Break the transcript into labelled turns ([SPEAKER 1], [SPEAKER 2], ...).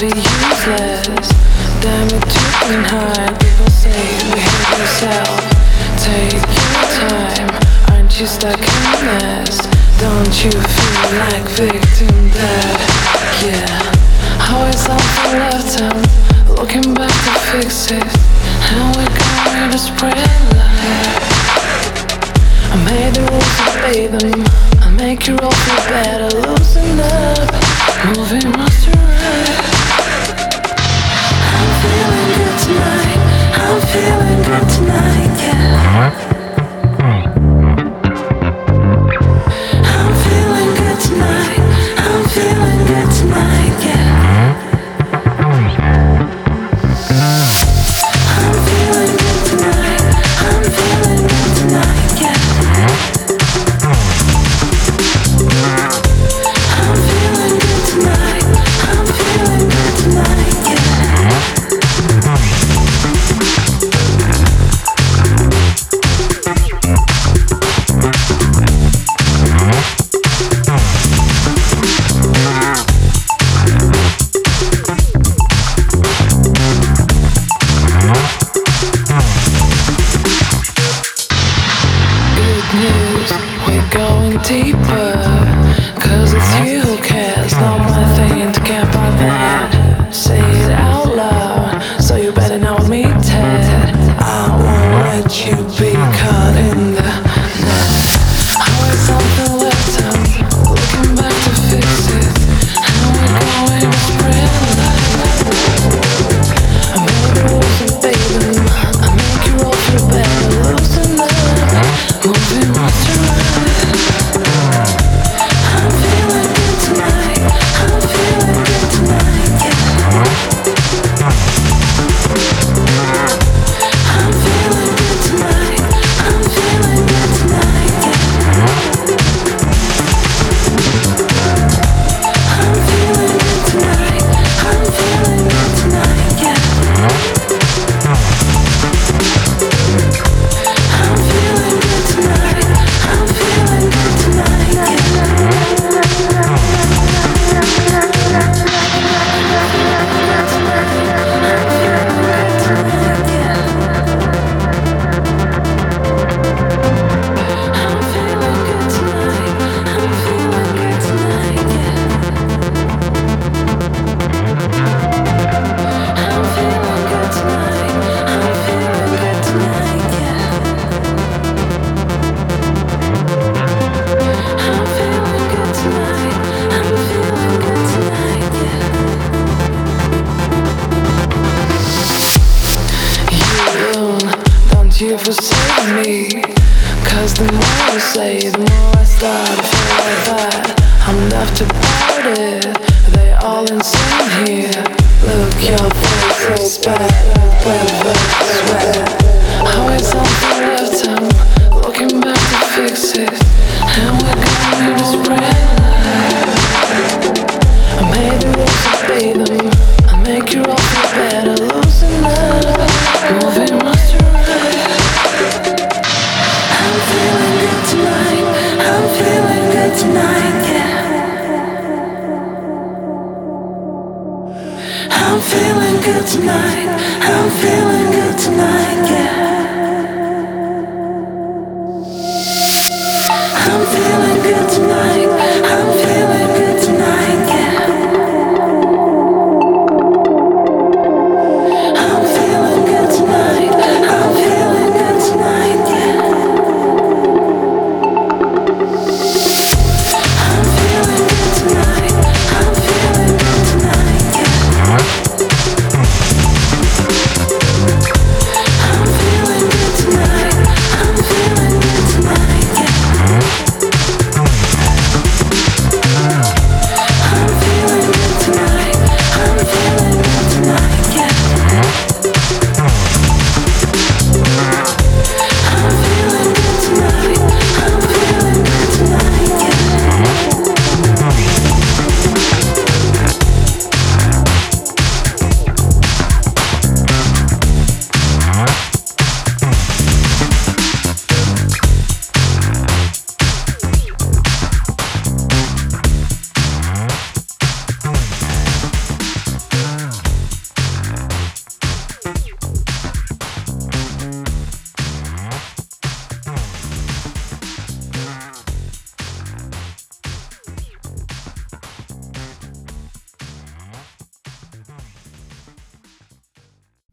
[SPEAKER 1] be useless. Damn it, you can hide. People say behave yourself. Take your time. Aren't you stuck in a mess? Don't you feel like victim dead? Yeah. Always something left out. Looking back to fix it. How we going to spread light? I made the rules, I made them. I make you all feel better. Deeper. You you forsake me. Cause the more you say, the more I start to feel like that. I'm left part it. They all insane here. Look, your face is bad sweat. I'm feeling